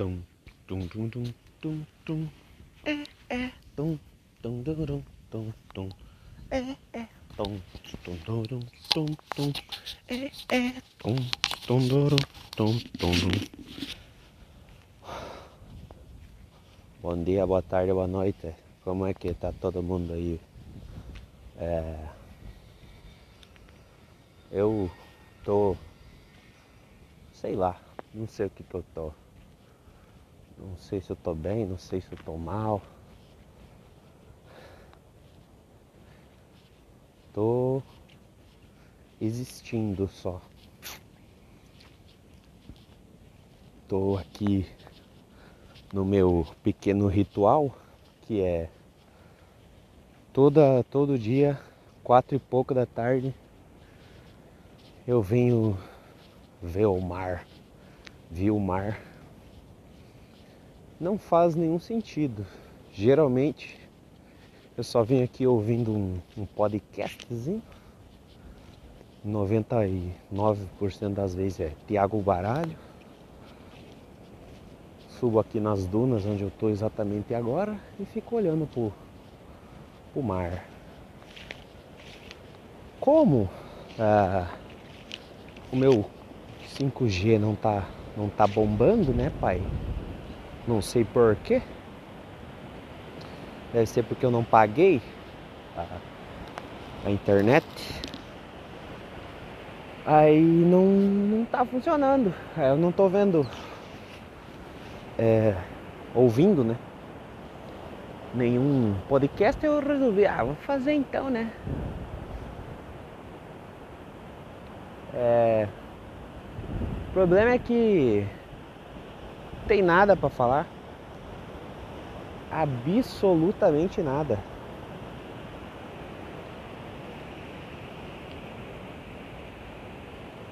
Tum, tum, tum, tum, tum, tum. É, é, tum, tum, tum, tum, tum, tum. É, é, tum, tum, tum, tum, tum, tum. É, é, tum, tum, tum, tum, tum, tum. Bom dia, boa tarde, boa noite. Como é que tá todo mundo aí? É... Eu tô. Sei lá, não sei o que, que eu tô. Não sei se eu tô bem, não sei se eu tô mal. Tô existindo só. Tô aqui no meu pequeno ritual, que é toda todo dia, quatro e pouco da tarde, eu venho ver o mar, vi o mar. Não faz nenhum sentido. Geralmente eu só venho aqui ouvindo um, um podcastzinho. 99% das vezes é Tiago Baralho. Subo aqui nas dunas onde eu estou exatamente agora e fico olhando pro, pro mar. Como ah, o meu 5G não tá, não tá bombando, né, pai? Não sei porquê. Deve ser porque eu não paguei a, a internet. Aí não, não tá funcionando. Eu não tô vendo. É, ouvindo, né? Nenhum podcast. Eu resolvi, ah, vou fazer então, né? É, o problema é que tem nada para falar. Absolutamente nada.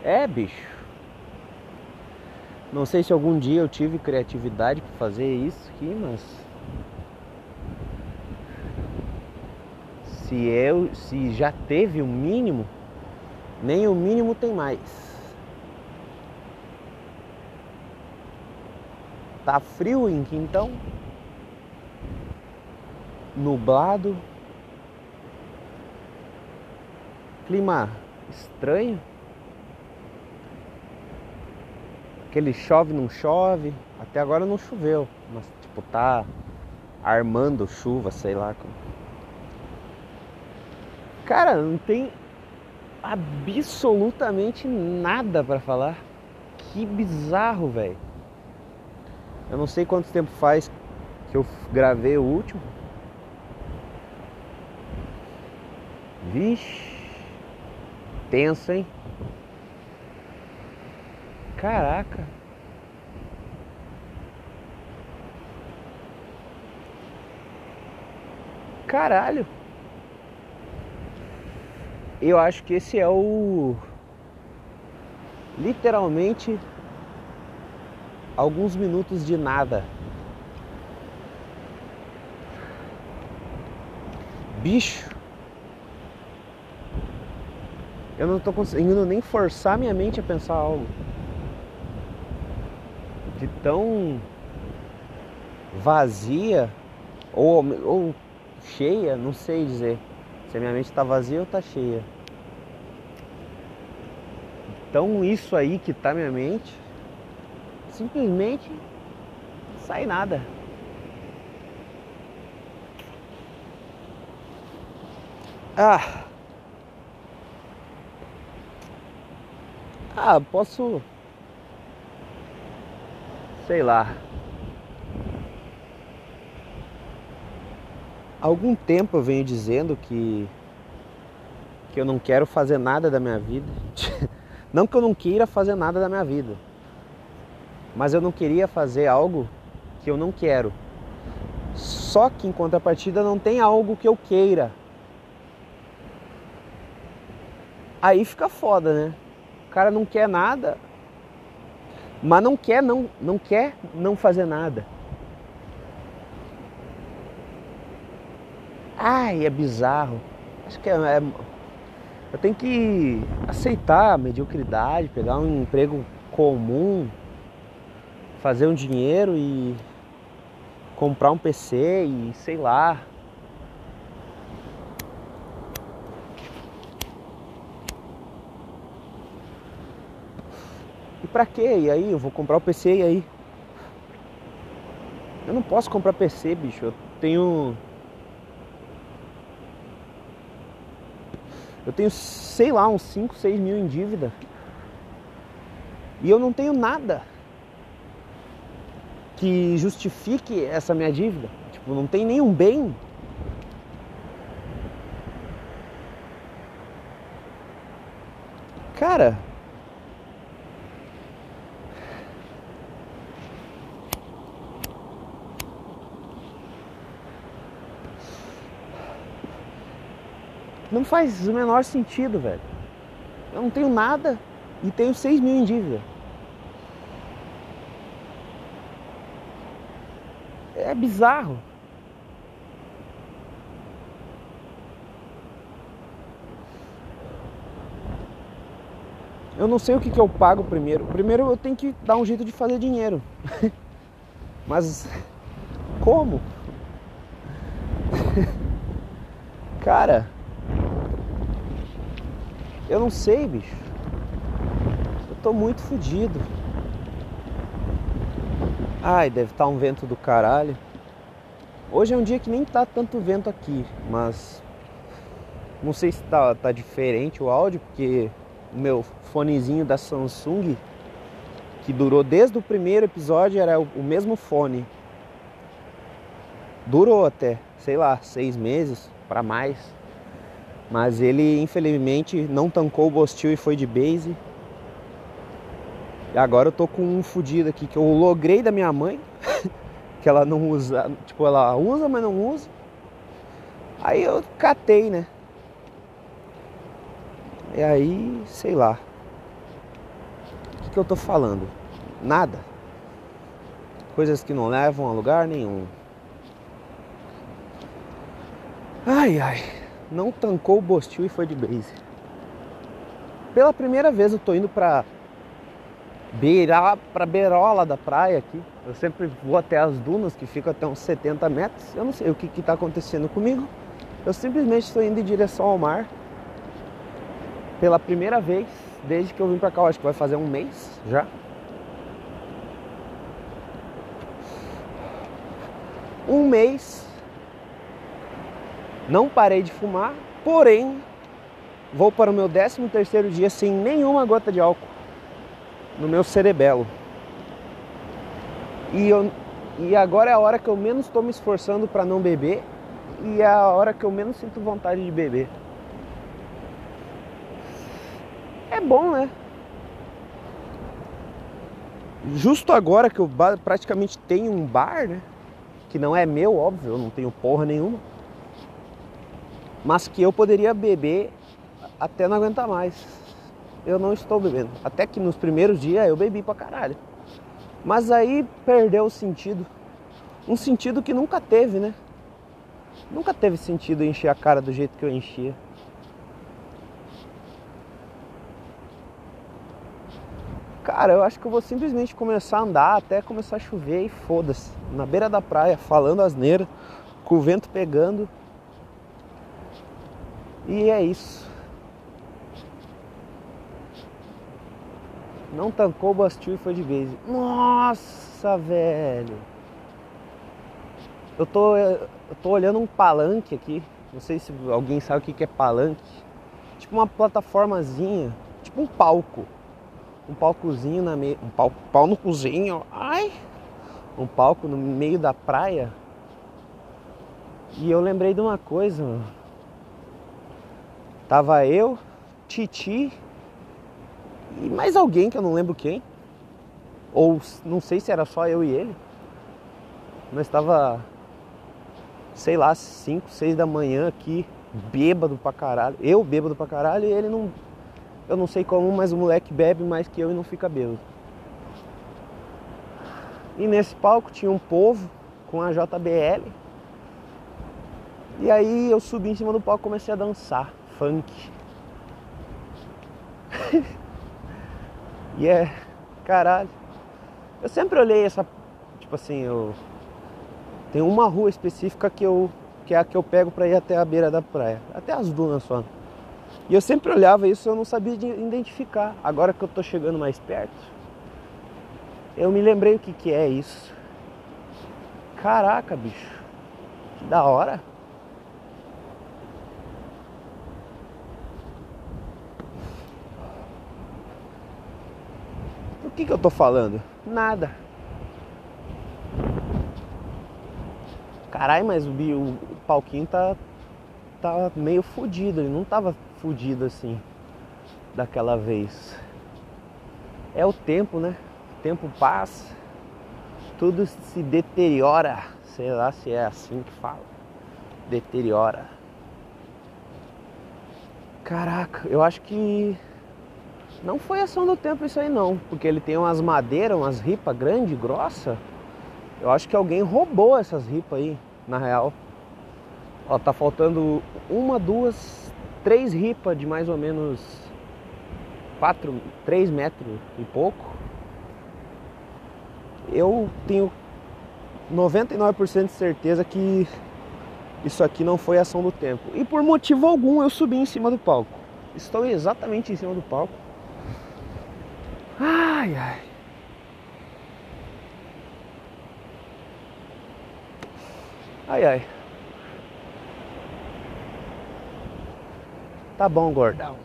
É, bicho. Não sei se algum dia eu tive criatividade para fazer isso aqui, mas se eu, se já teve o mínimo, nem o mínimo tem mais. Tá frio em Quintão? Nublado? Clima estranho? Aquele chove não chove. Até agora não choveu, mas tipo tá armando chuva, sei lá. Cara, não tem absolutamente nada para falar. Que bizarro, velho. Eu não sei quanto tempo faz que eu gravei o último. Vixe. Tenso, hein? Caraca. Caralho. Eu acho que esse é o literalmente alguns minutos de nada. Bicho. Eu não tô conseguindo nem forçar minha mente a pensar algo. De tão vazia ou, ou cheia, não sei dizer. Se a minha mente está vazia ou está cheia. Então isso aí que tá minha mente, simplesmente sai nada. Ah. Ah, posso sei lá. Algum tempo eu venho dizendo que que eu não quero fazer nada da minha vida. Não que eu não queira fazer nada da minha vida, mas eu não queria fazer algo que eu não quero. Só que em contrapartida não tem algo que eu queira. Aí fica foda, né? O cara não quer nada, mas não quer não, não quer não fazer nada. Ai, é bizarro. Acho que é, é eu tenho que aceitar a mediocridade, pegar um emprego comum fazer um dinheiro e comprar um PC e sei lá. E pra quê? E aí? Eu vou comprar o PC e aí? Eu não posso comprar PC, bicho. Eu tenho. Eu tenho, sei lá, uns 5, 6 mil em dívida. E eu não tenho nada que justifique essa minha dívida. Tipo, não tem nenhum bem. Cara, não faz o menor sentido, velho. Eu não tenho nada e tenho 6 mil em dívida. É bizarro. Eu não sei o que, que eu pago primeiro. Primeiro eu tenho que dar um jeito de fazer dinheiro. Mas como? Cara, eu não sei, bicho. Eu tô muito fodido. Ai, deve estar tá um vento do caralho. Hoje é um dia que nem tá tanto vento aqui, mas não sei se tá, tá diferente o áudio, porque o meu fonezinho da Samsung, que durou desde o primeiro episódio, era o, o mesmo fone. Durou até, sei lá, seis meses para mais. Mas ele infelizmente não tancou o Bostil e foi de base. Agora eu tô com um fudido aqui que eu logrei da minha mãe, que ela não usa, tipo, ela usa, mas não usa. Aí eu catei, né? E aí, sei lá. O que, que eu tô falando? Nada. Coisas que não levam a lugar nenhum. Ai, ai. Não tancou o Bostil e foi de base. Pela primeira vez eu tô indo pra beirar para beirola da praia aqui. Eu sempre vou até as dunas que ficam até uns 70 metros. Eu não sei o que está acontecendo comigo. Eu simplesmente estou indo em direção ao mar pela primeira vez desde que eu vim para cá. Eu acho que vai fazer um mês já. Um mês. Não parei de fumar, porém vou para o meu 13 terceiro dia sem nenhuma gota de álcool no meu cerebelo. E, eu, e agora é a hora que eu menos estou me esforçando para não beber e é a hora que eu menos sinto vontade de beber. É bom, né? Justo agora que eu praticamente tenho um bar, né? Que não é meu, óbvio, eu não tenho porra nenhuma. Mas que eu poderia beber até não aguentar mais eu não estou bebendo. Até que nos primeiros dias eu bebi pra caralho. Mas aí perdeu o sentido. Um sentido que nunca teve, né? Nunca teve sentido encher a cara do jeito que eu enchia. Cara, eu acho que eu vou simplesmente começar a andar até começar a chover e foda-se. Na beira da praia, falando asneira, com o vento pegando. E é isso. Não tancou o Bastil e foi de base. Nossa, velho. Eu tô, eu tô olhando um palanque aqui. Não sei se alguém sabe o que é palanque. Tipo uma plataformazinha. Tipo um palco. Um palcozinho na meio. Um palco, pau no cozinho. Ai! Um palco no meio da praia. E eu lembrei de uma coisa, mano. Tava eu, Titi e mais alguém que eu não lembro quem. Ou não sei se era só eu e ele. Nós estava, sei lá, 5, 6 da manhã aqui, bêbado pra caralho. Eu bêbado pra caralho e ele não. Eu não sei como, mas o moleque bebe mais que eu e não fica bêbado. E nesse palco tinha um povo com a JBL. E aí eu subi em cima do palco e comecei a dançar funk. E é, caralho. Eu sempre olhei essa, tipo assim, eu tem uma rua específica que eu que é a que eu pego para ir até a beira da praia, até as dunas só. E eu sempre olhava isso, eu não sabia identificar. Agora que eu tô chegando mais perto, eu me lembrei o que que é isso. Caraca, bicho. Que da hora. Que que eu tô falando? Nada. Caralho, mas o, o, o palquinho tá, tá meio fudido. Ele não tava fudido assim daquela vez. É o tempo, né? O tempo passa, tudo se deteriora. Sei lá se é assim que fala. Deteriora. Caraca, eu acho que não foi ação do tempo isso aí não, porque ele tem umas madeiras, umas ripas grande, grossa. Eu acho que alguém roubou essas ripas aí, na real. Ó, tá faltando uma, duas, três ripas de mais ou menos quatro, três metros e pouco. Eu tenho 99% de certeza que isso aqui não foi ação do tempo. E por motivo algum eu subi em cima do palco. Estou exatamente em cima do palco. Ai, ai. Ai, ai. Tá bom, gordão.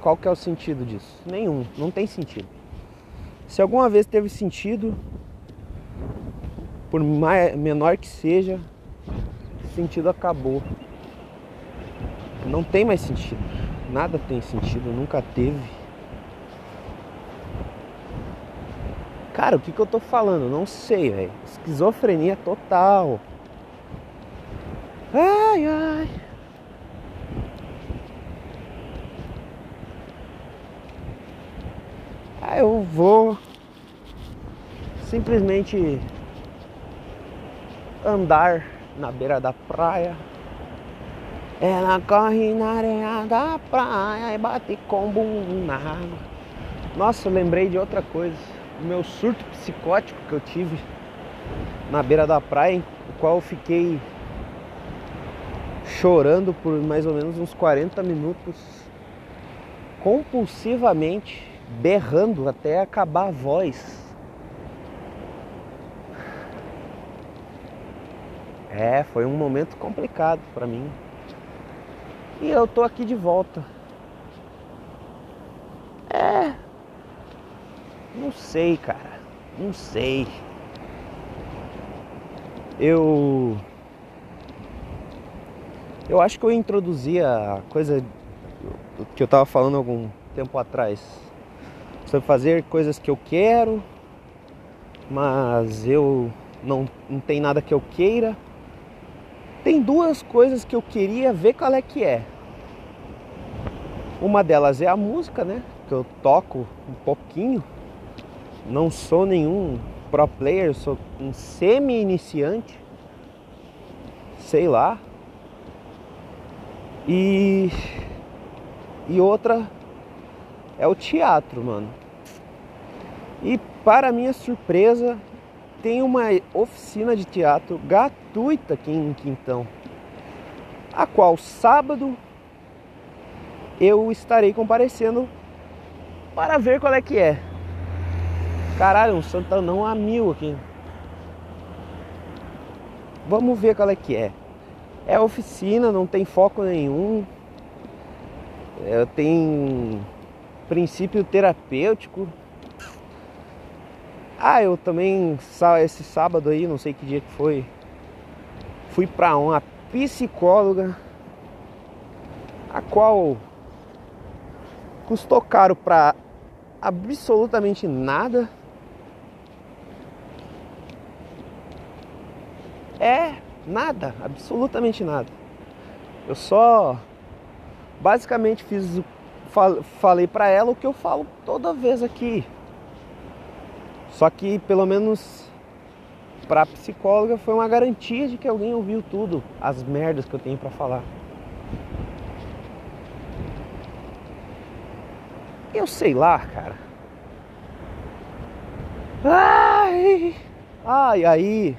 qual que é o sentido disso? Nenhum, não tem sentido. Se alguma vez teve sentido, por mais, menor que seja, sentido acabou. Não tem mais sentido. Nada tem sentido, nunca teve. Cara, o que, que eu tô falando? Não sei, velho. Esquizofrenia total. Ai, ai. Ah, eu vou simplesmente andar na beira da praia. Ela corre na areia da praia e bate com bumbum na água. Nossa, lembrei de outra coisa o meu surto psicótico que eu tive na beira da praia, o qual eu fiquei chorando por mais ou menos uns 40 minutos, compulsivamente, berrando até acabar a voz. É, foi um momento complicado para mim. E eu tô aqui de volta. É, não sei, cara. Não sei. Eu. Eu acho que eu introduzi a coisa que eu tava falando algum tempo atrás. Sobre fazer coisas que eu quero, mas eu não, não tem nada que eu queira. Tem duas coisas que eu queria ver qual é que é. Uma delas é a música, né? Que eu toco um pouquinho não sou nenhum pro player, sou um semi-iniciante. Sei lá. E e outra é o teatro, mano. E para minha surpresa, tem uma oficina de teatro gratuita aqui em Quintão, a qual sábado eu estarei comparecendo para ver qual é que é. Caralho, um Santanão a mil aqui. Vamos ver qual é que é. É oficina, não tem foco nenhum. É, tem princípio terapêutico. Ah, eu também esse sábado aí, não sei que dia que foi, fui para uma psicóloga a qual custou caro para absolutamente nada. É nada, absolutamente nada. Eu só basicamente fiz falei para ela o que eu falo toda vez aqui. Só que pelo menos para psicóloga foi uma garantia de que alguém ouviu tudo, as merdas que eu tenho para falar. Eu sei lá, cara. Ai! E aí,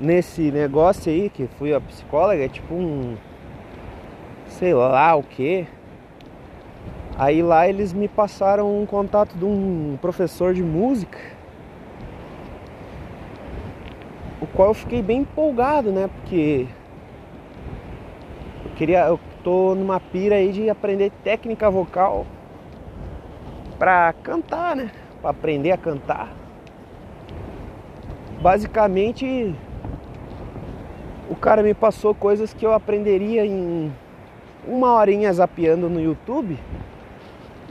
nesse negócio aí, que fui a psicóloga, é tipo um. sei lá o que. Aí lá eles me passaram um contato de um professor de música. O qual eu fiquei bem empolgado, né? Porque eu queria. Eu tô numa pira aí de aprender técnica vocal pra cantar, né? Pra aprender a cantar. Basicamente o cara me passou coisas que eu aprenderia em uma horinha zapeando no YouTube.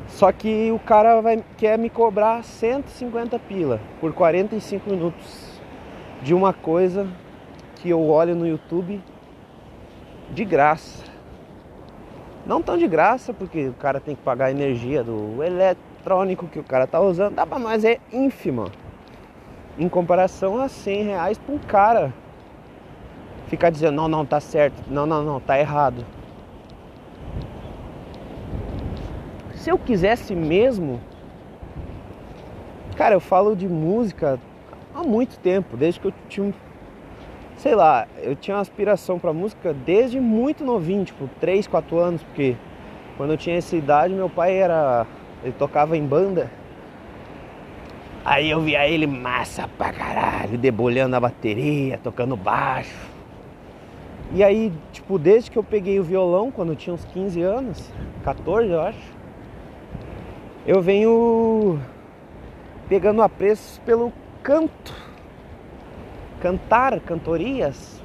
Só que o cara vai, quer me cobrar 150 pila por 45 minutos de uma coisa que eu olho no YouTube de graça. Não tão de graça, porque o cara tem que pagar a energia do eletrônico que o cara tá usando, dá pra nós é ínfima. Em comparação a 100 reais pra um cara ficar dizendo, não, não, tá certo, não, não, não, tá errado. Se eu quisesse mesmo, cara, eu falo de música há muito tempo, desde que eu tinha, sei lá, eu tinha uma aspiração para música desde muito novinho, tipo 3, 4 anos, porque quando eu tinha essa idade, meu pai era, ele tocava em banda. Aí eu via ele massa pra caralho, debulhando a bateria, tocando baixo. E aí, tipo, desde que eu peguei o violão, quando eu tinha uns 15 anos, 14 eu acho, eu venho pegando apreços pelo canto. Cantar cantorias.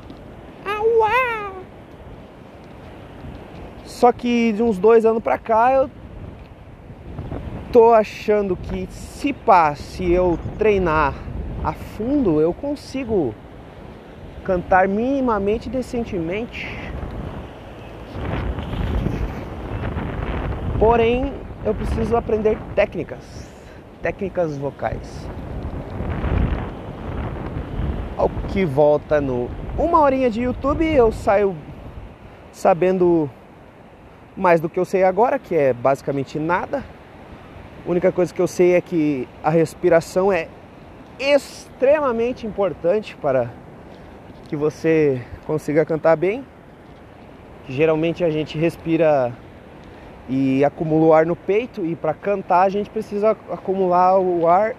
Auá! Só que de uns dois anos pra cá eu tô achando que se pá, se eu treinar a fundo, eu consigo cantar minimamente decentemente. Porém, eu preciso aprender técnicas, técnicas vocais ao que volta no uma horinha de YouTube, eu saio sabendo mais do que eu sei agora, que é basicamente nada. A única coisa que eu sei é que a respiração é extremamente importante para que você consiga cantar bem. Geralmente a gente respira e acumula o ar no peito e para cantar a gente precisa acumular o ar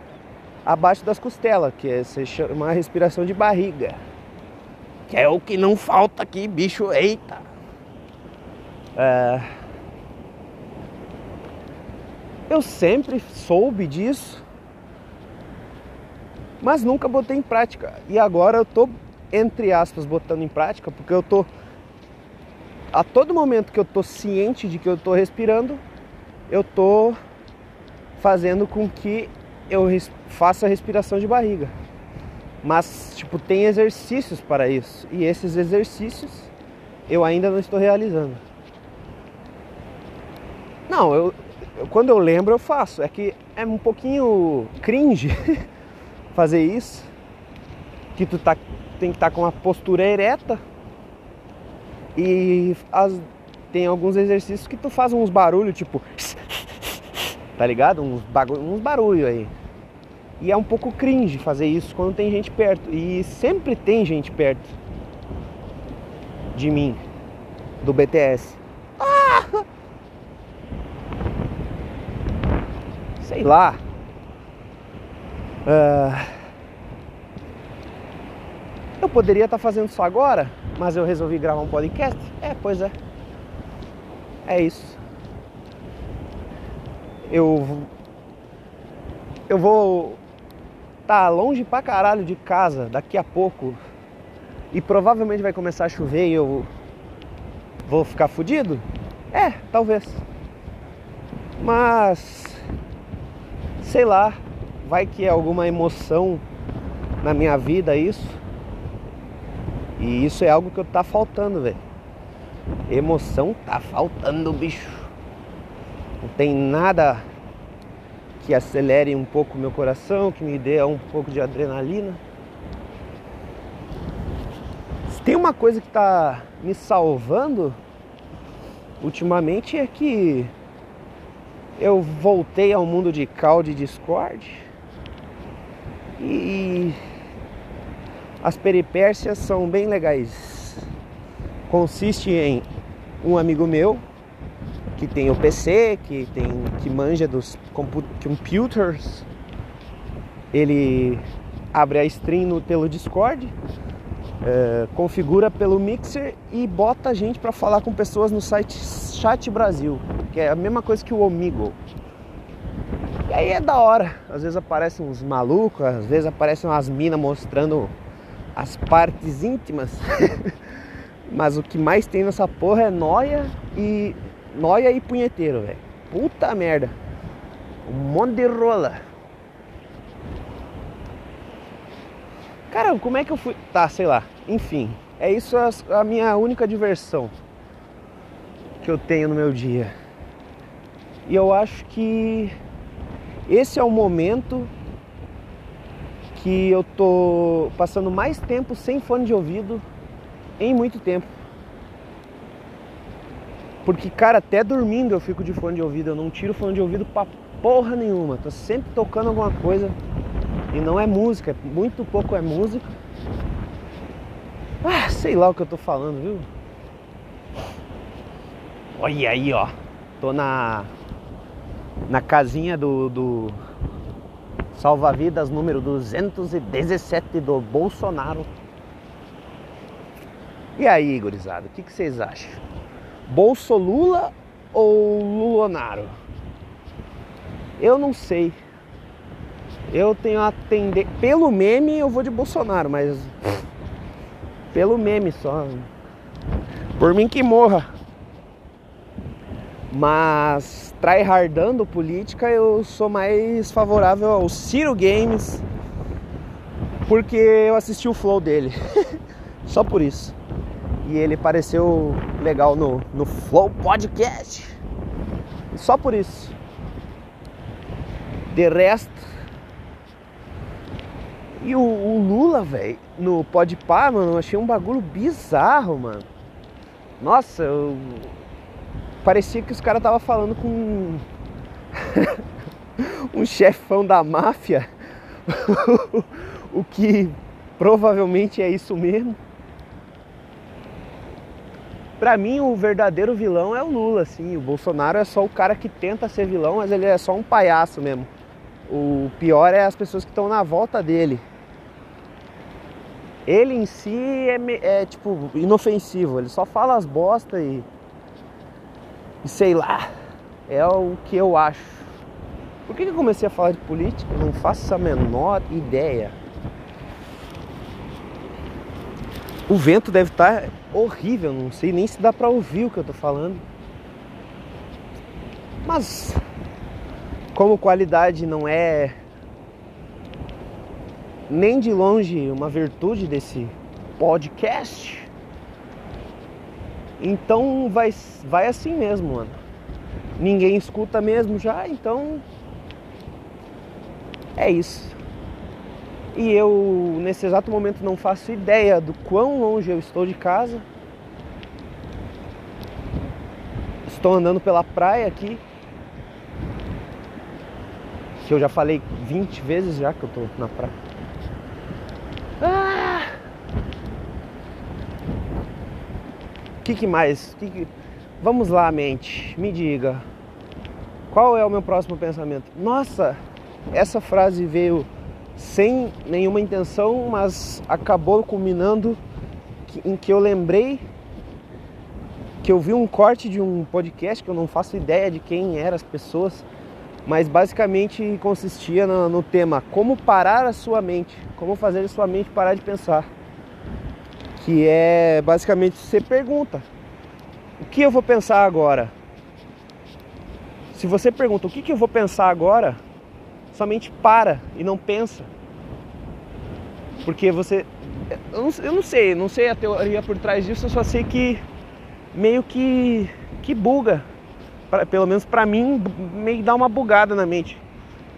abaixo das costelas, que é, chama respiração de barriga. Que é o que não falta aqui, bicho. Eita! É... Eu sempre soube disso, mas nunca botei em prática. E agora eu tô, entre aspas, botando em prática, porque eu tô. A todo momento que eu tô ciente de que eu tô respirando, eu tô fazendo com que eu faço a respiração de barriga. Mas, tipo, tem exercícios para isso. E esses exercícios eu ainda não estou realizando. Não, eu, eu quando eu lembro eu faço. É que é um pouquinho cringe fazer isso. Que tu tá, tem que estar tá com uma postura ereta. E as, tem alguns exercícios que tu faz uns barulhos, tipo tá ligado? Uns, uns barulho aí. E é um pouco cringe fazer isso quando tem gente perto. E sempre tem gente perto de mim, do BTS. Ah! Sei lá. Uh... Eu poderia estar tá fazendo isso agora, mas eu resolvi gravar um podcast. É, pois é. É isso eu eu vou estar tá longe pra caralho de casa daqui a pouco e provavelmente vai começar a chover e eu vou ficar fudido? É, talvez. Mas sei lá, vai que é alguma emoção na minha vida isso. E isso é algo que eu tá faltando, velho. Emoção tá faltando, bicho. Não tem nada que acelere um pouco meu coração, que me dê um pouco de adrenalina. Se tem uma coisa que está me salvando ultimamente é que eu voltei ao mundo de Cal de Discord. E as peripécias são bem legais. Consiste em um amigo meu que tem o PC, que tem que manja dos computers. Ele abre a stream no, pelo Discord, é, configura pelo Mixer e bota a gente para falar com pessoas no site Chat Brasil, que é a mesma coisa que o Omigo. E aí é da hora. Às vezes aparecem uns malucos, às vezes aparecem umas minas mostrando as partes íntimas. Mas o que mais tem nessa porra é noia e noia e punheteiro, velho. Puta merda. Um monte de rola. Cara, como é que eu fui. Tá, sei lá. Enfim, é isso a, a minha única diversão que eu tenho no meu dia. E eu acho que esse é o momento que eu tô passando mais tempo sem fone de ouvido em muito tempo. Porque, cara, até dormindo eu fico de fone de ouvido, eu não tiro fone de ouvido pra porra nenhuma. Tô sempre tocando alguma coisa e não é música, muito pouco é música. Ah, sei lá o que eu tô falando, viu? Olha aí, ó. Tô na na casinha do, do salva-vidas número 217 do Bolsonaro. E aí, gurizada, o que, que vocês acham? Bolsolula ou Lulonaro? Eu não sei. Eu tenho a tendência. Pelo meme eu vou de Bolsonaro, mas. Pelo meme só. Por mim que morra. Mas tryhardando política eu sou mais favorável ao Ciro Games. Porque eu assisti o flow dele. só por isso. E ele pareceu legal no, no Flow Podcast. Só por isso. De resto. E o, o Lula, velho, no Podpah, mano, eu achei um bagulho bizarro, mano. Nossa, eu... parecia que os caras tava falando com um chefão da máfia. o que provavelmente é isso mesmo. Pra mim, o verdadeiro vilão é o Lula, assim. O Bolsonaro é só o cara que tenta ser vilão, mas ele é só um palhaço mesmo. O pior é as pessoas que estão na volta dele. Ele em si é, é, tipo inofensivo, ele só fala as bosta e, e sei lá, é o que eu acho. Por que eu comecei a falar de política? Eu não faço a menor ideia. O vento deve estar tá horrível, não sei nem se dá para ouvir o que eu tô falando. Mas como qualidade não é nem de longe uma virtude desse podcast, então vai, vai assim mesmo, mano. Ninguém escuta mesmo já, então é isso. E eu, nesse exato momento, não faço ideia do quão longe eu estou de casa. Estou andando pela praia aqui. Que eu já falei 20 vezes já que eu estou na praia. Ah! Que que mais? Que que... Vamos lá, mente. Me diga. Qual é o meu próximo pensamento? Nossa, essa frase veio sem nenhuma intenção, mas acabou culminando em que eu lembrei que eu vi um corte de um podcast que eu não faço ideia de quem eram as pessoas, mas basicamente consistia no, no tema como parar a sua mente, como fazer a sua mente parar de pensar. Que é basicamente você pergunta: o que eu vou pensar agora? Se você pergunta o que, que eu vou pensar agora, somente para e não pensa. Porque você. Eu não, eu não, sei, não sei a teoria por trás disso, eu só sei que meio que. que buga. Pra, pelo menos pra mim, meio dá uma bugada na mente.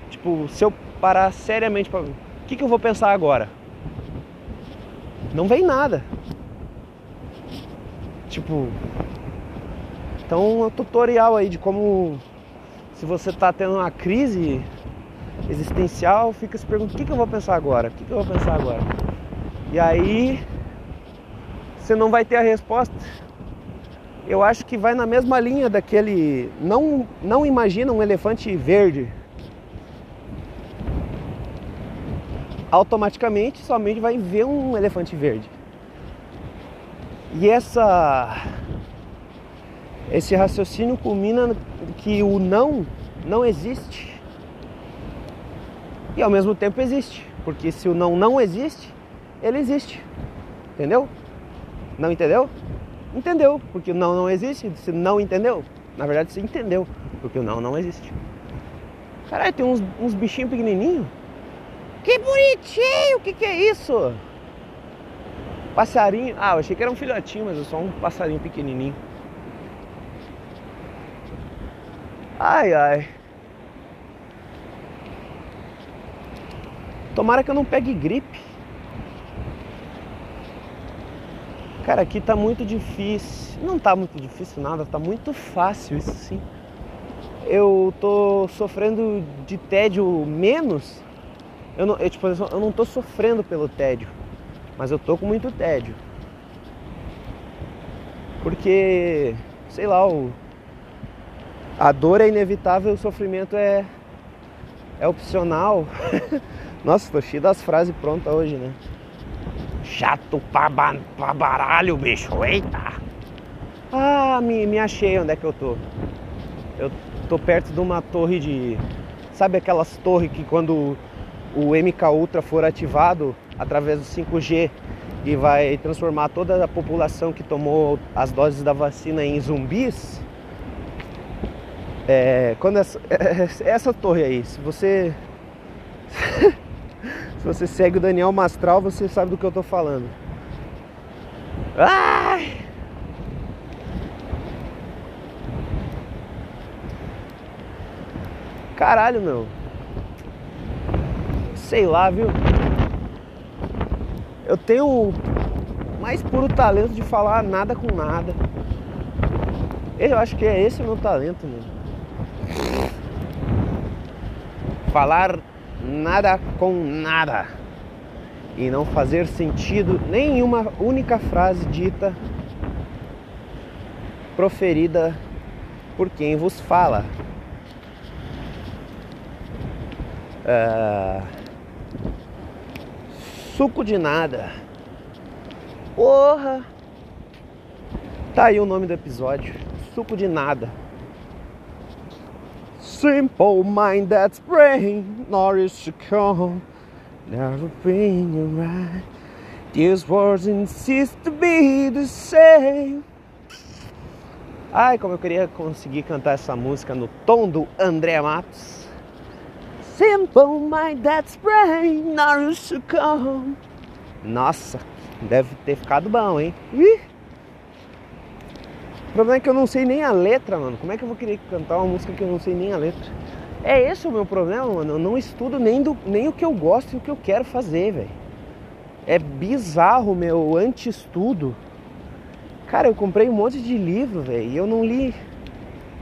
Tipo, se eu parar seriamente pra. O que, que eu vou pensar agora? Não vem nada. Tipo. Então, um tutorial aí de como. Se você tá tendo uma crise existencial, fica se perguntando: o que, que eu vou pensar agora? O que, que eu vou pensar agora? E aí você não vai ter a resposta. Eu acho que vai na mesma linha daquele. Não, não imagina um elefante verde. Automaticamente somente vai ver um elefante verde. E essa esse raciocínio culmina que o não não existe. E ao mesmo tempo existe, porque se o não não existe, ele existe. Entendeu? Não entendeu? Entendeu, porque o não não existe. Se não entendeu, na verdade você entendeu, porque o não não existe. Caralho, tem uns, uns bichinhos pequenininhos. Que bonitinho! O que, que é isso? Passarinho. Ah, eu achei que era um filhotinho, mas é só um passarinho pequenininho. Ai, ai. Tomara que eu não pegue gripe. Cara, aqui tá muito difícil. Não tá muito difícil nada, tá muito fácil isso sim. Eu tô sofrendo de tédio menos. Eu não, eu, tipo, eu não tô sofrendo pelo tédio, mas eu tô com muito tédio. Porque, sei lá, o, a dor é inevitável, o sofrimento é, é opcional. Nossa, tô cheio das frases prontas hoje, né? Chato pra, pra baralho, bicho. Eita! Ah, me, me achei onde é que eu tô. Eu tô perto de uma torre de. Sabe aquelas torres que quando o MK Ultra for ativado através do 5G e vai transformar toda a população que tomou as doses da vacina em zumbis? É, quando essa, essa torre aí, se você se você segue o Daniel Mastral, você sabe do que eu tô falando. Ai! Caralho, meu. Sei lá, viu? Eu tenho o mais puro talento de falar nada com nada. Eu acho que é esse o meu talento, mano falar nada com nada e não fazer sentido nenhuma única frase dita proferida por quem vos fala. Uh, suco de nada. Porra! Tá aí o nome do episódio. Suco de nada. Simple mind that's brain, nourished to come, never been right. These words insist to be the same. Ai, como eu queria conseguir cantar essa música no tom do André Matos. Simple mind that's brain, nourished to come. Nossa, deve ter ficado bom, hein? Ih! O problema é que eu não sei nem a letra, mano. Como é que eu vou querer cantar uma música que eu não sei nem a letra? É esse o meu problema, mano. Eu não estudo nem, do, nem o que eu gosto e o que eu quero fazer, velho. É bizarro meu anti-estudo. Cara, eu comprei um monte de livro, velho, e eu não li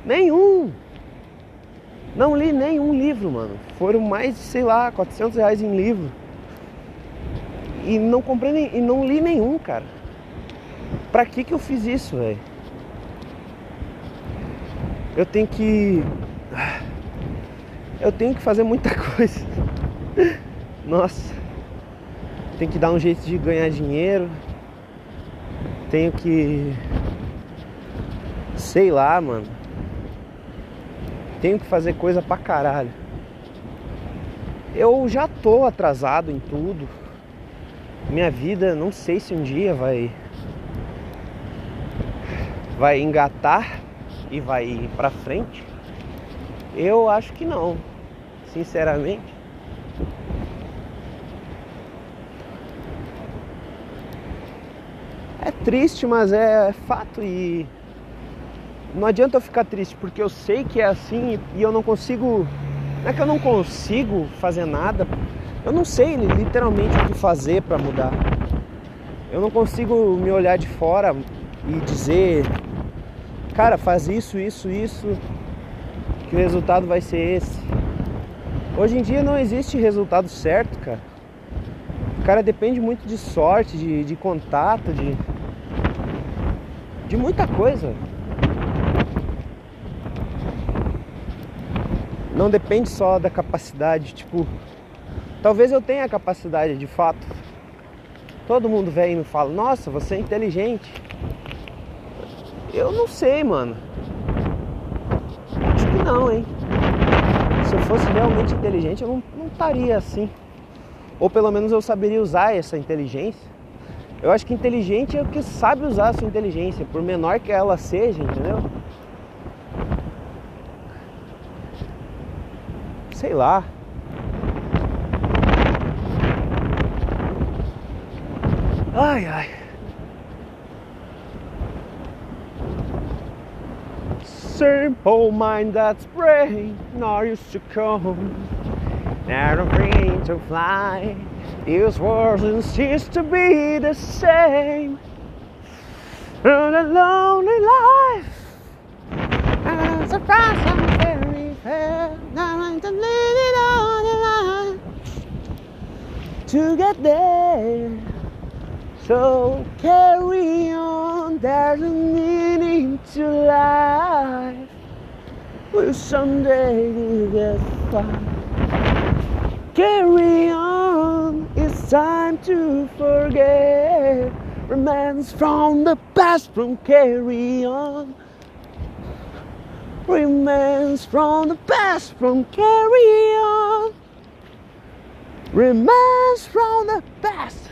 nenhum. Não li nenhum livro, mano. Foram mais de, sei lá, 400 reais em livro. E não comprei nem, e não li nenhum, cara. Pra que que eu fiz isso, velho? eu tenho que. Eu tenho que fazer muita coisa. Nossa. Tenho que dar um jeito de ganhar dinheiro. Tenho que. Sei lá, mano. Tenho que fazer coisa pra caralho. Eu já tô atrasado em tudo. Minha vida, não sei se um dia vai. Vai engatar e vai ir frente? Eu acho que não, sinceramente. É triste, mas é fato e não adianta eu ficar triste porque eu sei que é assim e eu não consigo. Não é que eu não consigo fazer nada, eu não sei literalmente o que fazer para mudar. Eu não consigo me olhar de fora e dizer cara, faz isso, isso, isso, que o resultado vai ser esse. Hoje em dia não existe resultado certo, cara. O cara depende muito de sorte, de, de contato, de. de muita coisa. Não depende só da capacidade, tipo. Talvez eu tenha a capacidade de fato. Todo mundo vem e me fala, nossa, você é inteligente. Eu não sei, mano. Acho que não, hein? Se eu fosse realmente inteligente, eu não, não estaria assim. Ou pelo menos eu saberia usar essa inteligência. Eu acho que inteligente é o que sabe usar a sua inteligência, por menor que ela seja, entendeu? Sei lá. Ai, ai. Simple mind that's brave, not used to come. Never free to fly. This world insist to be the same. And a lonely life. And a surprise I'm very fair. Now I'm to live it on the line. To get there. So carry on, there's a meaning to life. Will someday you get far. Carry on, it's time to forget. Remains from the past, from carry on. Remains from the past, from carry on. Remains from the past.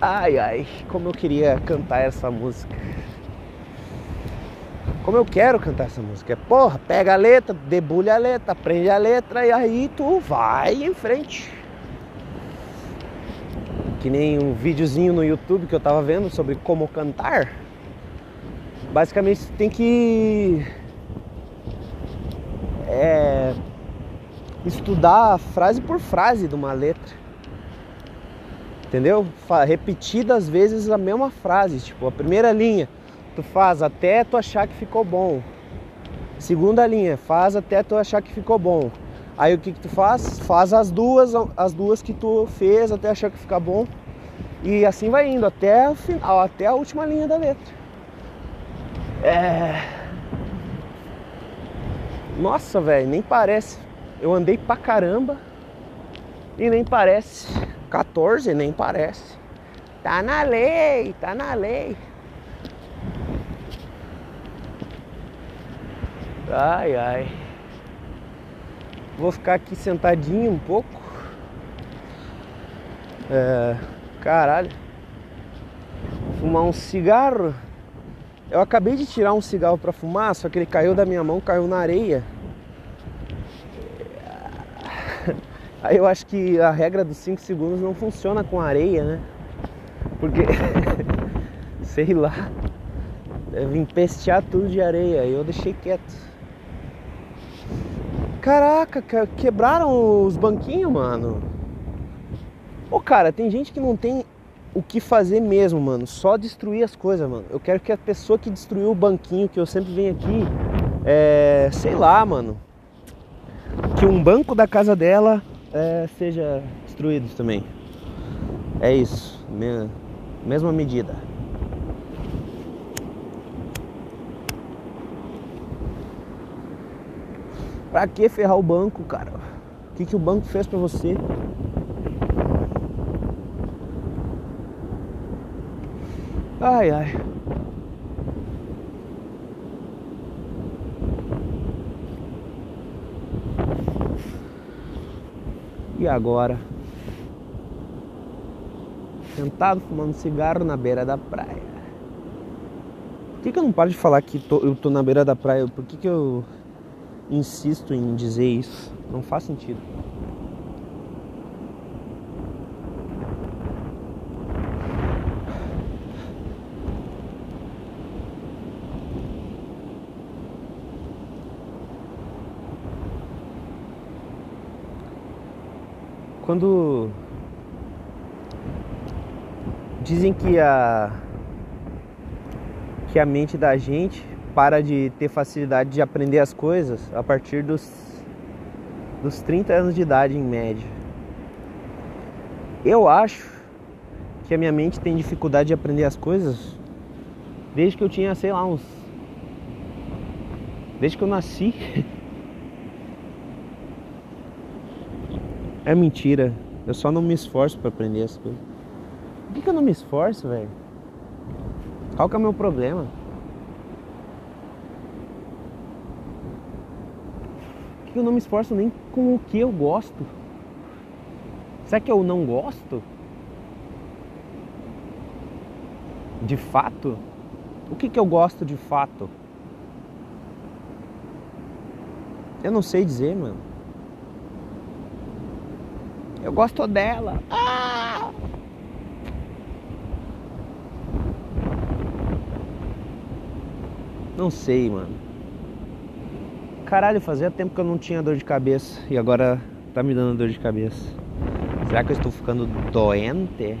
Ai ai, como eu queria cantar essa música. Como eu quero cantar essa música. Porra, pega a letra, debulha a letra, aprende a letra e aí tu vai em frente. Que nem um videozinho no YouTube que eu tava vendo sobre como cantar. Basicamente tem que é, estudar frase por frase de uma letra. Entendeu? Repetidas vezes a mesma frase. Tipo, a primeira linha tu faz até tu achar que ficou bom. Segunda linha, faz até tu achar que ficou bom. Aí o que, que tu faz? Faz as duas, as duas que tu fez até achar que fica bom. E assim vai indo até o final, até a última linha da letra. É. Nossa, velho, nem parece. Eu andei pra caramba e nem parece. 14 nem parece. Tá na lei, tá na lei. Ai, ai. Vou ficar aqui sentadinho um pouco. É, caralho. Fumar um cigarro. Eu acabei de tirar um cigarro para fumar, só que ele caiu da minha mão, caiu na areia. Aí eu acho que a regra dos 5 segundos não funciona com areia, né? Porque, sei lá, deve empestear tudo de areia. E eu deixei quieto. Caraca, quebraram os banquinhos, mano. Ô, cara, tem gente que não tem o que fazer mesmo, mano. Só destruir as coisas, mano. Eu quero que a pessoa que destruiu o banquinho, que eu sempre venho aqui, é. sei lá, mano. Que um banco da casa dela é, seja destruído também. É isso, mesma medida. Pra que ferrar o banco, cara? O que, que o banco fez pra você? Ai, ai. E agora? Sentado fumando cigarro na beira da praia. Por que, que eu não paro de falar que tô, eu tô na beira da praia? Por que, que eu insisto em dizer isso? Não faz sentido. Quando dizem que a que a mente da gente para de ter facilidade de aprender as coisas a partir dos, dos 30 anos de idade, em média. Eu acho que a minha mente tem dificuldade de aprender as coisas desde que eu tinha, sei lá, uns. Desde que eu nasci. É mentira. Eu só não me esforço para aprender as coisas. Por que, que eu não me esforço, velho? Qual que é o meu problema? Por que eu não me esforço nem com o que eu gosto? Será que eu não gosto? De fato? O que, que eu gosto de fato? Eu não sei dizer, mano. Eu gosto dela. Ah! Não sei, mano. Caralho, fazia tempo que eu não tinha dor de cabeça e agora tá me dando dor de cabeça. Será que eu estou ficando doente?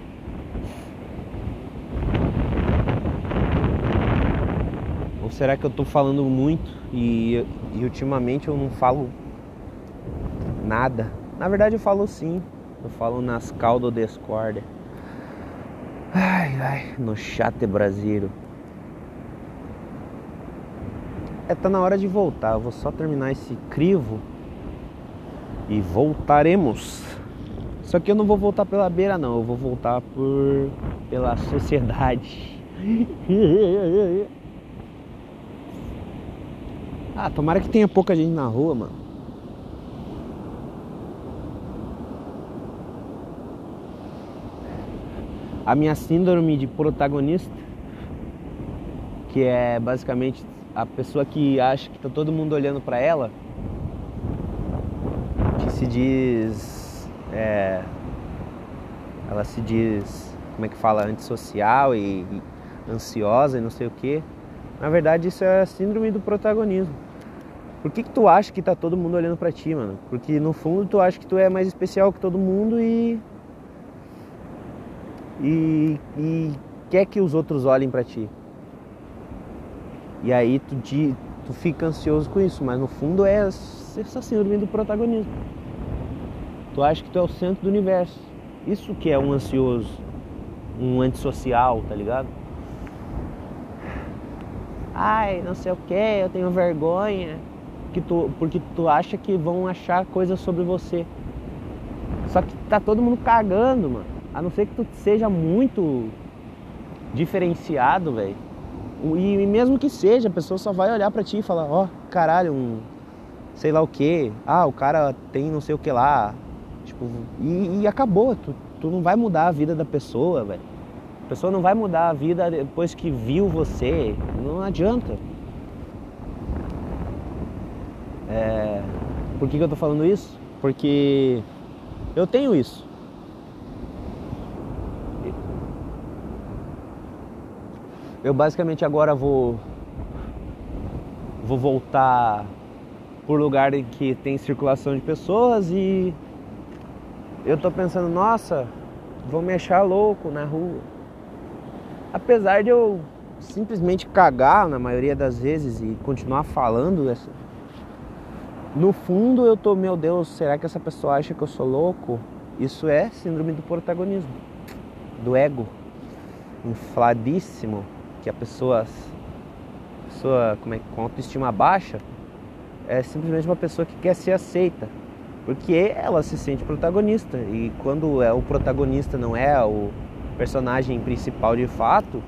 Ou será que eu tô falando muito e, e ultimamente eu não falo nada? Na verdade eu falo sim, eu falo nas caldo discórdia. Ai, ai, no chat brasileiro. É, tá na hora de voltar. Eu vou só terminar esse crivo e voltaremos. Só que eu não vou voltar pela beira não, eu vou voltar por pela sociedade. Ah, tomara que tenha pouca gente na rua, mano. A minha síndrome de protagonista, que é basicamente a pessoa que acha que tá todo mundo olhando para ela, que se diz. É, ela se diz, como é que fala, antissocial e, e ansiosa e não sei o que. Na verdade, isso é a síndrome do protagonismo. Por que, que tu acha que tá todo mundo olhando para ti, mano? Porque no fundo tu acha que tu é mais especial que todo mundo e. E, e quer que os outros olhem para ti. E aí tu, te, tu fica ansioso com isso, mas no fundo é essa síndrome do protagonismo. Tu acha que tu é o centro do universo. Isso que é um ansioso, um antissocial, tá ligado? Ai, não sei o que, eu tenho vergonha que tu, porque tu acha que vão achar coisas sobre você. Só que tá todo mundo cagando, mano. A não ser que tu seja muito diferenciado, velho. E, e, mesmo que seja, a pessoa só vai olhar para ti e falar, ó, oh, caralho, um sei lá o que. Ah, o cara tem não sei o que lá. Tipo, e, e acabou. Tu, tu não vai mudar a vida da pessoa, velho. A pessoa não vai mudar a vida depois que viu você. Não adianta. É... Por que, que eu tô falando isso? Porque eu tenho isso. Eu basicamente agora vou vou voltar por lugar em que tem circulação de pessoas e eu tô pensando, nossa, vou me achar louco na rua. Apesar de eu simplesmente cagar na maioria das vezes e continuar falando no fundo eu tô, meu Deus, será que essa pessoa acha que eu sou louco? Isso é síndrome do protagonismo, do ego infladíssimo, que a pessoa, pessoa como é, com autoestima baixa é simplesmente uma pessoa que quer ser aceita, porque ela se sente protagonista. E quando é o protagonista não é o personagem principal de fato,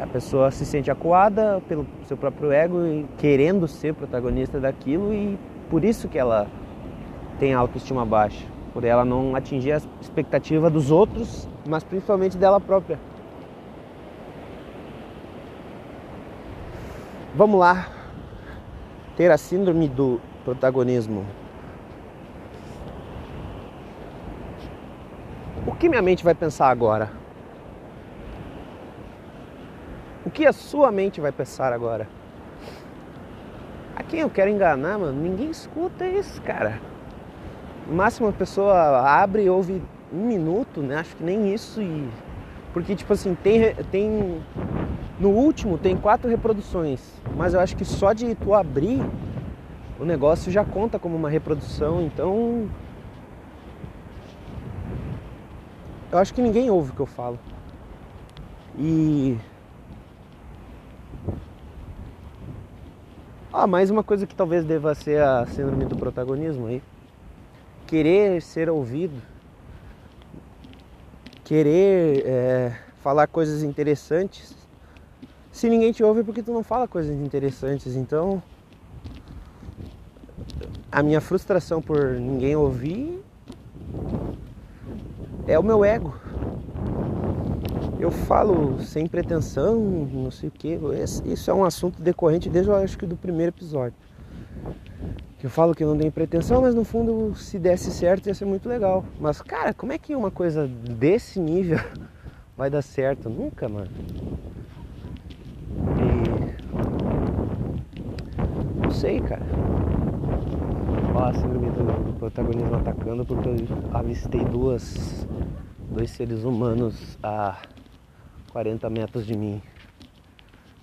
a pessoa se sente acuada pelo seu próprio ego e querendo ser protagonista daquilo e por isso que ela tem autoestima baixa, por ela não atingir a expectativa dos outros, mas principalmente dela própria. Vamos lá. Ter a síndrome do protagonismo. O que minha mente vai pensar agora? O que a sua mente vai pensar agora? A quem eu quero enganar, mano? Ninguém escuta isso, cara. No máximo a pessoa abre e ouve um minuto, né? Acho que nem isso e. Porque, tipo assim, tem, tem No último tem quatro reproduções, mas eu acho que só de tu abrir o negócio já conta como uma reprodução, então eu acho que ninguém ouve o que eu falo. E Ah, mais uma coisa que talvez deva ser a síndrome do protagonismo aí. Querer ser ouvido. Querer é, falar coisas interessantes. Se ninguém te ouve é porque tu não fala coisas interessantes. Então, a minha frustração por ninguém ouvir é o meu ego eu falo sem pretensão, não sei o que. Isso é um assunto decorrente desde eu acho que do primeiro episódio. Eu falo que não tem pretensão, mas no fundo, se desse certo, ia ser muito legal. Mas, cara, como é que uma coisa desse nível vai dar certo? Nunca, mano. E... Não sei, cara. Ó, a síndrome do protagonismo atacando porque eu avistei duas, dois seres humanos a 40 metros de mim.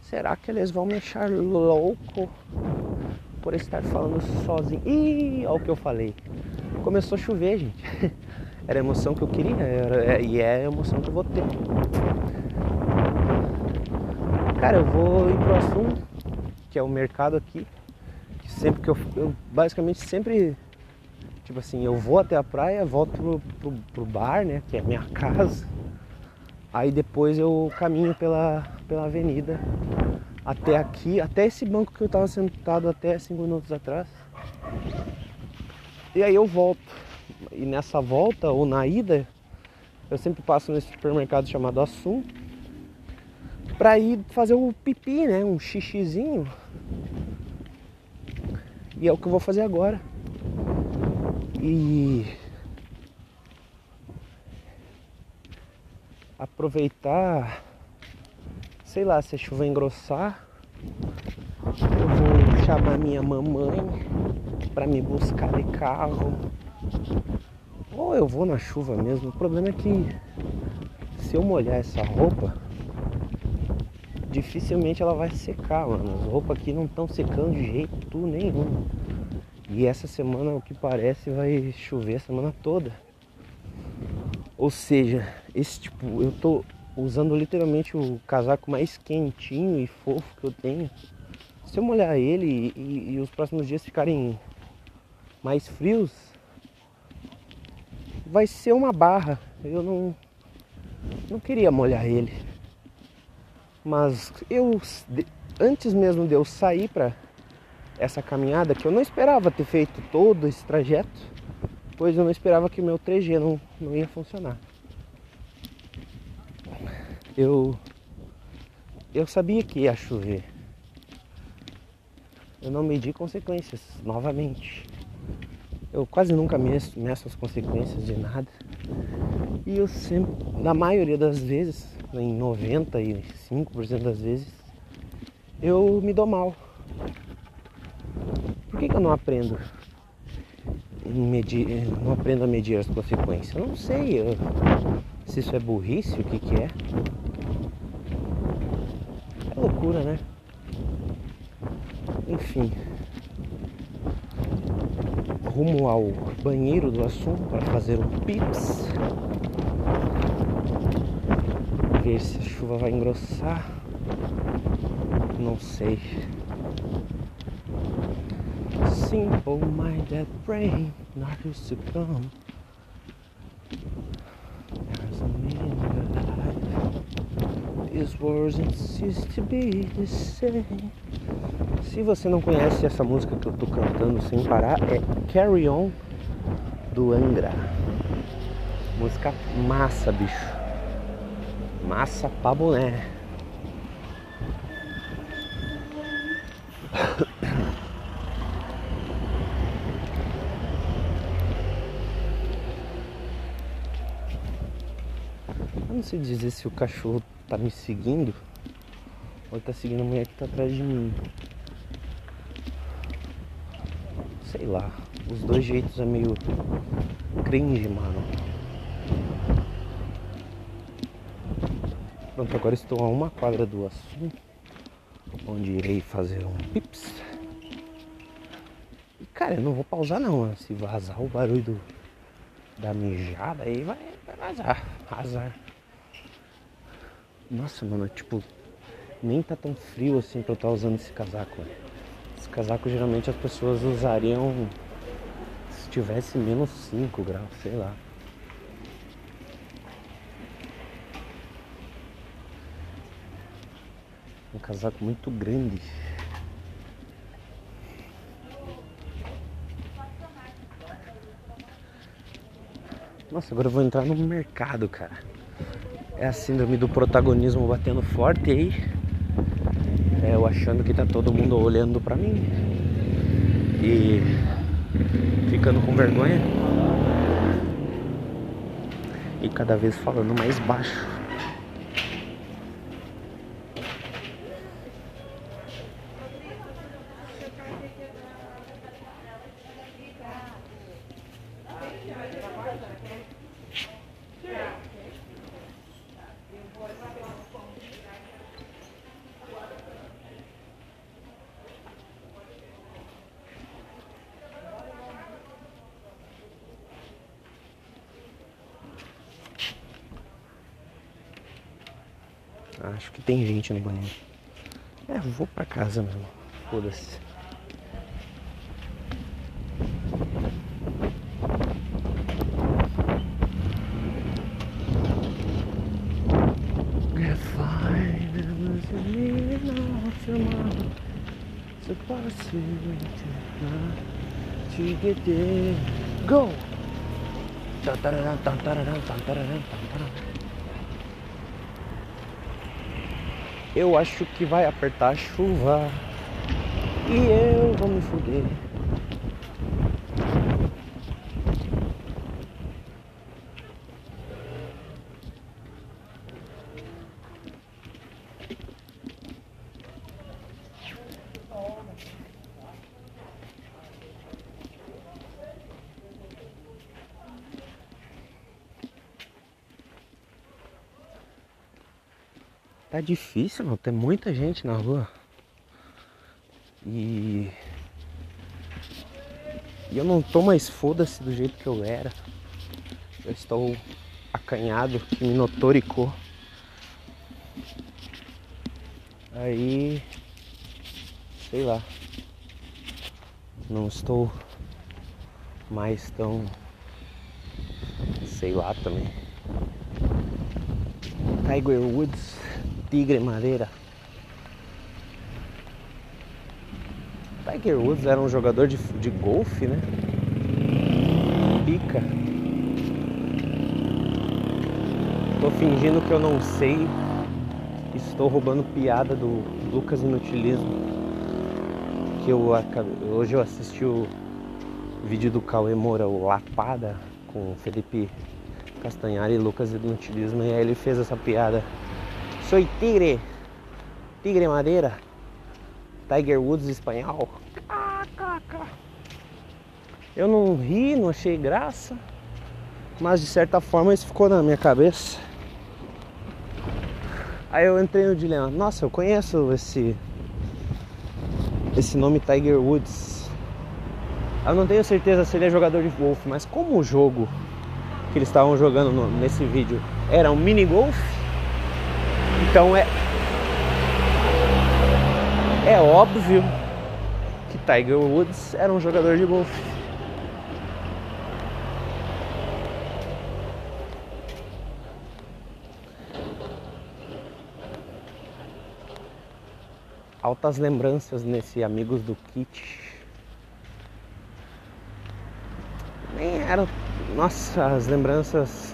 Será que eles vão me achar louco por estar falando sozinho? Ih, olha o que eu falei. Começou a chover, gente. Era a emoção que eu queria era, e é a emoção que eu vou ter. Cara, eu vou ir pro assunto, que é o mercado aqui. Que sempre que eu, eu basicamente sempre tipo assim, eu vou até a praia, volto pro, pro, pro bar, né? Que é minha casa Aí depois eu caminho pela, pela avenida até aqui, até esse banco que eu estava sentado até cinco minutos atrás. E aí eu volto. E nessa volta ou na ida, eu sempre passo nesse supermercado chamado Assum para ir fazer o pipi, né? Um xixizinho. E é o que eu vou fazer agora. E aproveitar, sei lá, se a chuva engrossar, eu vou chamar minha mamãe para me buscar de carro. Ou eu vou na chuva mesmo. O problema é que se eu molhar essa roupa, dificilmente ela vai secar, mano. As roupas aqui não estão secando de jeito nenhum. E essa semana, o que parece, vai chover a semana toda. Ou seja, esse tipo, eu tô usando literalmente o casaco mais quentinho e fofo que eu tenho. Se eu molhar ele e, e os próximos dias ficarem mais frios, vai ser uma barra. Eu não, não queria molhar ele. Mas eu, antes mesmo de eu sair para essa caminhada, que eu não esperava ter feito todo esse trajeto, pois eu não esperava que o meu 3G não, não ia funcionar. Eu, eu sabia que ia chover. Eu não medi consequências novamente. Eu quase nunca meço, meço as consequências de nada. E eu sempre, na maioria das vezes, em 95% das vezes, eu me dou mal. Por que, que eu não aprendo? medir, não aprendo a medir as consequências. Eu não sei eu, se isso é burrice, o que, que é. É loucura, né? Enfim. Rumo ao banheiro do assunto para fazer um pips. Se a chuva vai engrossar. Não sei simple-minded brain not to succumb. There's a meaning to life. These words insist to be the same. Se você não conhece essa música que eu tô cantando sem parar, é Carry On do Angra. Música massa, bicho. Massa pra boné. não sei dizer se o cachorro tá me seguindo ou tá seguindo a mulher que tá atrás de mim. Sei lá, os dois jeitos é meio cringe, mano. Pronto, agora estou a uma quadra do assunto, onde irei fazer um pips. E, cara, eu não vou pausar não, né? se vazar o barulho do, da mijada aí vai, vai vazar, azar. Nossa, mano, tipo, nem tá tão frio assim pra eu estar tá usando esse casaco. Esse casaco geralmente as pessoas usariam se tivesse menos 5 graus, sei lá. Um casaco muito grande. Nossa, agora eu vou entrar no mercado, cara é a síndrome do protagonismo batendo forte aí. É, eu achando que tá todo mundo olhando pra mim e ficando com vergonha e cada vez falando mais baixo. Acho que tem gente no banheiro. É, vou pra casa mesmo. Foda-se. Go! Eu acho que vai apertar a chuva e eu vou me fuder. Tá difícil, não. Tem muita gente na rua. E. E eu não tô mais foda-se do jeito que eu era. Eu estou acanhado, que me notoricou. Aí. Sei lá. Não estou mais tão. Sei lá também. Tiger Woods Tigre Madeira. Tiger Woods era um jogador de, de golfe, né? Pica. Tô fingindo que eu não sei. Estou roubando piada do Lucas Inutilismo. Que eu hoje eu assisti o vídeo do Cauê Moura, o Lapada, com Felipe Castanhari e Lucas Inutilismo. E aí ele fez essa piada Soy tigre. Tigre madeira. Tiger Woods espanhol. Eu não ri, não achei graça. Mas de certa forma isso ficou na minha cabeça. Aí eu entrei no dilema. Nossa, eu conheço esse esse nome Tiger Woods. Eu não tenho certeza se ele é jogador de golfe, mas como o jogo que eles estavam jogando no, nesse vídeo era um mini golfe, então é é óbvio que Tiger Woods era um jogador de golfe. Altas lembranças nesse Amigos do Kit. Nem eram. Nossa, as lembranças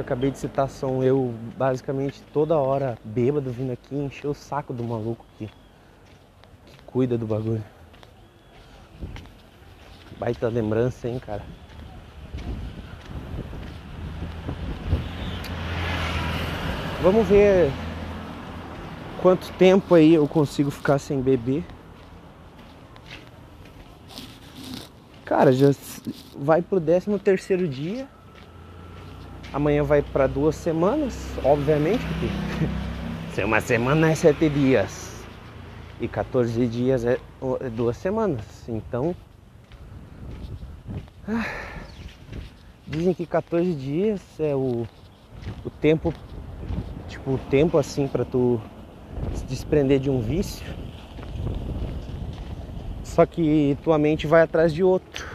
que eu acabei de citar são eu basicamente toda hora bêbado vindo aqui encher o saco do maluco que, que cuida do bagulho. Baita lembrança, hein, cara. Vamos ver quanto tempo aí eu consigo ficar sem beber. Cara, já vai pro 13 terceiro dia. Amanhã vai para duas semanas, obviamente, porque se uma semana é sete dias e 14 dias é, é duas semanas. Então, ah, dizem que 14 dias é o, o tempo, tipo, o tempo assim para tu se desprender de um vício. Só que tua mente vai atrás de outro.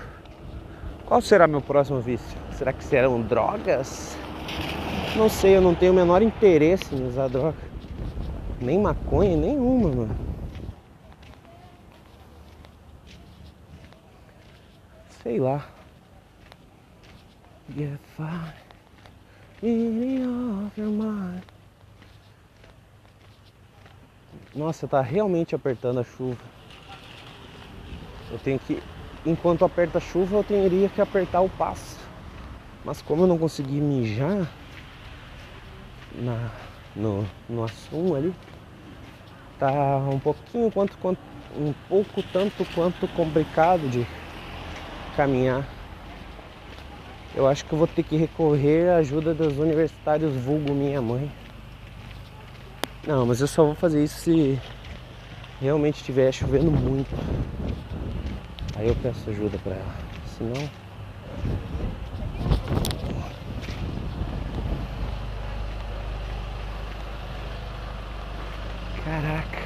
Qual será meu próximo vício? Será que serão drogas? Não sei, eu não tenho o menor interesse em usar droga. Nem maconha, nenhuma, mano. Sei lá. Off your mind. Nossa, tá realmente apertando a chuva. Eu tenho que, enquanto aperta a chuva, eu teria que apertar o passo. Mas como eu não consegui mijar na, no, no assunto ali, tá um pouquinho quanto, quanto um pouco tanto quanto complicado de caminhar. Eu acho que eu vou ter que recorrer à ajuda dos universitários vulgo minha mãe. Não, mas eu só vou fazer isso se realmente estiver chovendo muito. Aí eu peço ajuda para ela. Senão. Caraca.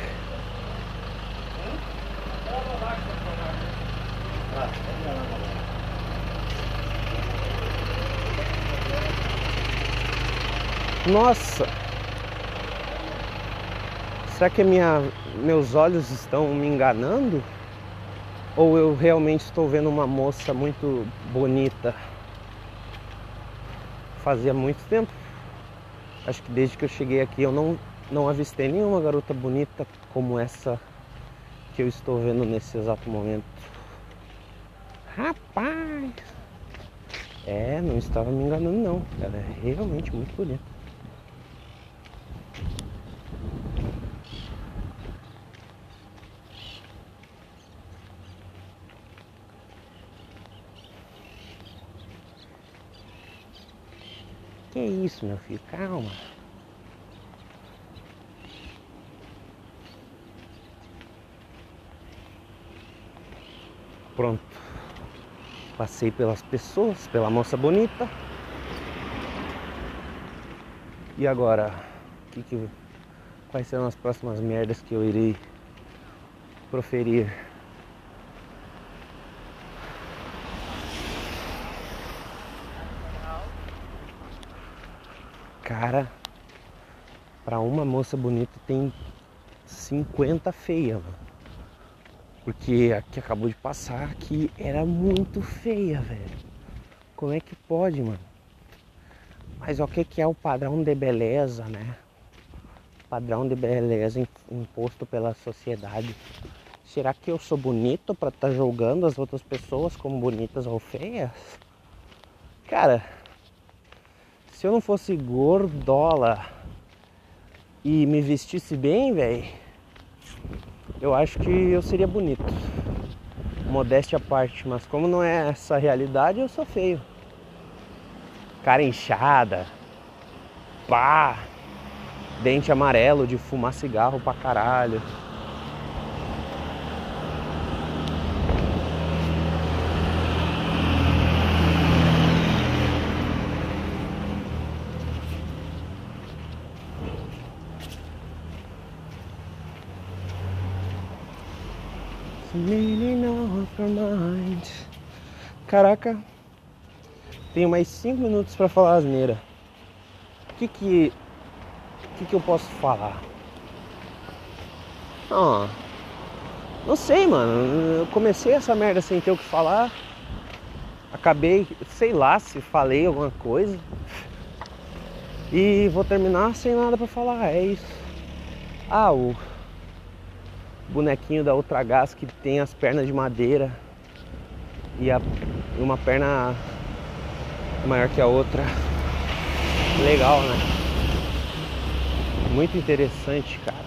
Nossa! Será que minha, meus olhos estão me enganando? Ou eu realmente estou vendo uma moça muito bonita? Fazia muito tempo. Acho que desde que eu cheguei aqui eu não, não avistei nenhuma garota bonita como essa que eu estou vendo nesse exato momento. Rapaz! É, não estava me enganando não. Ela é realmente muito bonita. Que isso, meu filho? Calma. Pronto. Passei pelas pessoas, pela moça bonita. E agora, que que, quais serão as próximas merdas que eu irei proferir? Cara, para uma moça bonita tem 50 feia, mano. Porque a que acabou de passar aqui era muito feia, velho. Como é que pode, mano? Mas o que, que é o padrão de beleza, né? Padrão de beleza imposto pela sociedade. Será que eu sou bonito para estar tá julgando as outras pessoas como bonitas ou feias? Cara, se eu não fosse gordola e me vestisse bem, velho, eu acho que eu seria bonito. Modéstia à parte, mas como não é essa a realidade, eu sou feio. Cara inchada, pá, dente amarelo de fumar cigarro pra caralho. Caraca, tenho mais 5 minutos para falar asneira. O que que, que que eu posso falar? Ah, não sei, mano. Eu comecei essa merda sem ter o que falar. Acabei, sei lá se falei alguma coisa. E vou terminar sem nada para falar. É isso. Ah, o bonequinho da outra gás que tem as pernas de madeira e a, uma perna maior que a outra. Legal, né? Muito interessante, cara.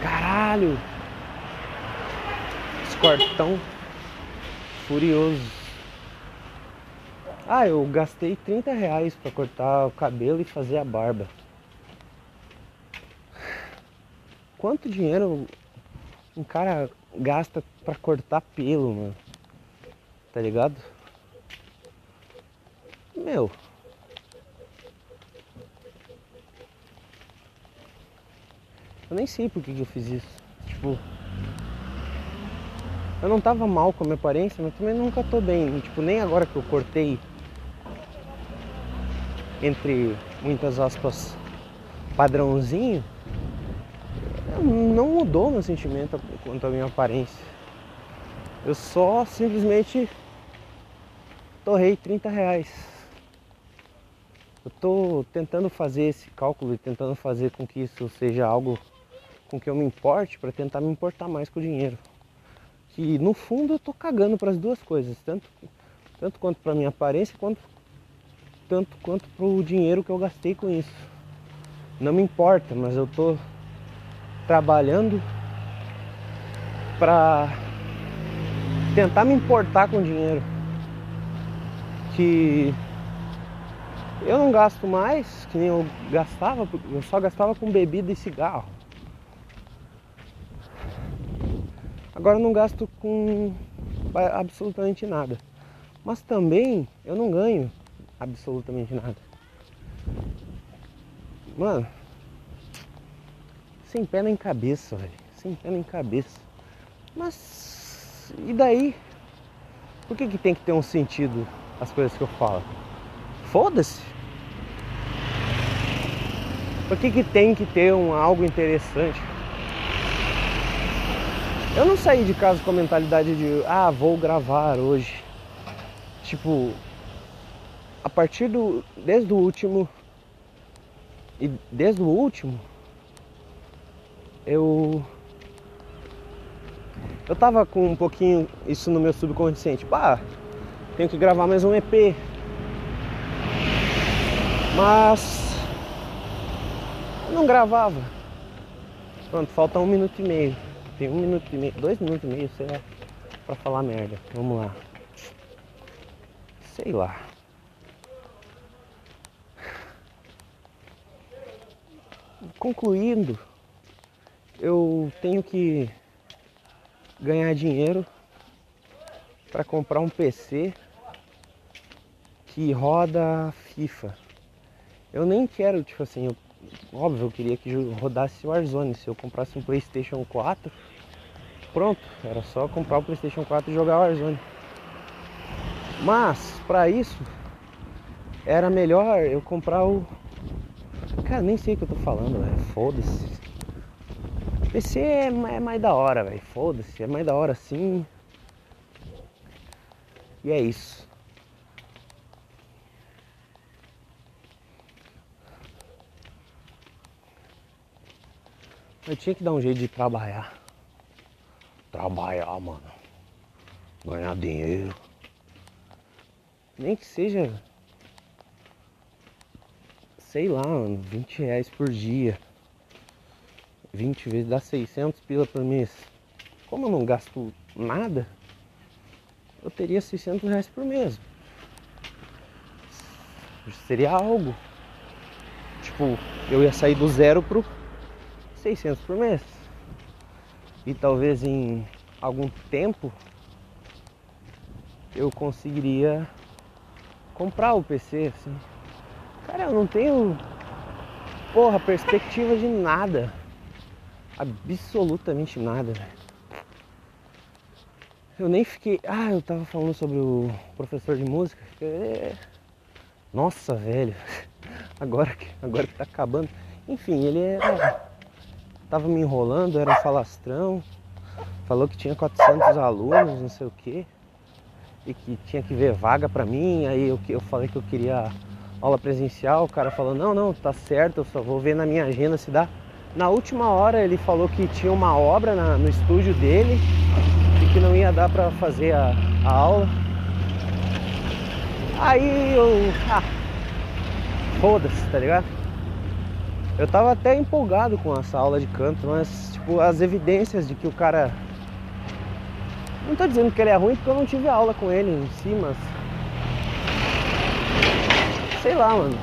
Caralho! Escortão furioso. Ah, eu gastei 30 reais pra cortar o cabelo e fazer a barba. Quanto dinheiro um cara gasta pra cortar pelo, mano? Tá ligado? Meu. Eu nem sei por que, que eu fiz isso. Tipo. Eu não tava mal com a minha aparência, mas também nunca tô bem. Tipo, nem agora que eu cortei. Entre muitas aspas, padrãozinho. Não mudou meu sentimento quanto à minha aparência. Eu só simplesmente torrei 30 reais. Eu tô tentando fazer esse cálculo e tentando fazer com que isso seja algo com que eu me importe para tentar me importar mais com o dinheiro. Que no fundo eu tô cagando para as duas coisas, tanto tanto quanto para minha aparência quanto tanto quanto pro dinheiro que eu gastei com isso. Não me importa, mas eu tô trabalhando para tentar me importar com dinheiro. Que eu não gasto mais, que nem eu gastava, eu só gastava com bebida e cigarro. Agora eu não gasto com absolutamente nada. Mas também eu não ganho absolutamente nada. Mano, sem pé nem cabeça, velho. Sem pé nem cabeça. Mas e daí? Por que, que tem que ter um sentido as coisas que eu falo? Foda-se. Por que, que tem que ter um, algo interessante? Eu não saí de casa com a mentalidade de ah, vou gravar hoje. Tipo, a partir do. Desde o último. E desde o último eu eu tava com um pouquinho isso no meu subconsciente. Pá, tenho que gravar mais um EP. Mas eu não gravava. Pronto, falta um minuto e meio. Tem um minuto e meio, dois minutos e meio, sei lá, pra falar merda. Vamos lá. Sei lá. Concluindo, eu tenho que ganhar dinheiro para comprar um PC que roda FIFA. Eu nem quero, tipo assim, eu, óbvio, eu queria que rodasse o Warzone. Se eu comprasse um PlayStation 4, pronto, era só comprar o PlayStation 4 e jogar o Warzone. Mas, para isso, era melhor eu comprar o. Cara, nem sei o que eu tô falando, velho. Foda-se. PC é, é mais da hora, velho. Foda-se, é mais da hora sim. E é isso. Eu tinha que dar um jeito de trabalhar. Trabalhar, mano. Ganhar dinheiro. Nem que seja. Sei lá, mano, 20 reais por dia. 20 vezes dá 600 pila por mês. Como eu não gasto nada, eu teria 600 reais por mês. Seria algo. Tipo, eu ia sair do zero pro 600 por mês. E talvez em algum tempo eu conseguiria comprar o PC assim. Cara, eu não tenho porra perspectiva de nada absolutamente nada, velho. Eu nem fiquei. Ah, eu tava falando sobre o professor de música. É... Nossa, velho. Agora que, agora que tá acabando. Enfim, ele era. Tava me enrolando, era um falastrão. Falou que tinha 400 alunos, não sei o quê. E que tinha que ver vaga pra mim. Aí eu, eu falei que eu queria aula presencial. O cara falou: Não, não, tá certo, eu só vou ver na minha agenda se dá. Na última hora ele falou que tinha uma obra na, no estúdio dele e que não ia dar pra fazer a, a aula. Aí eu. Ah, foda-se, tá ligado? Eu tava até empolgado com essa aula de canto, mas tipo, as evidências de que o cara. Não tô dizendo que ele é ruim porque eu não tive aula com ele em si, mas. sei lá, mano.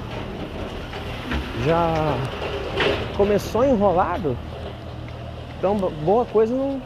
Já começou enrolado. Então boa coisa não,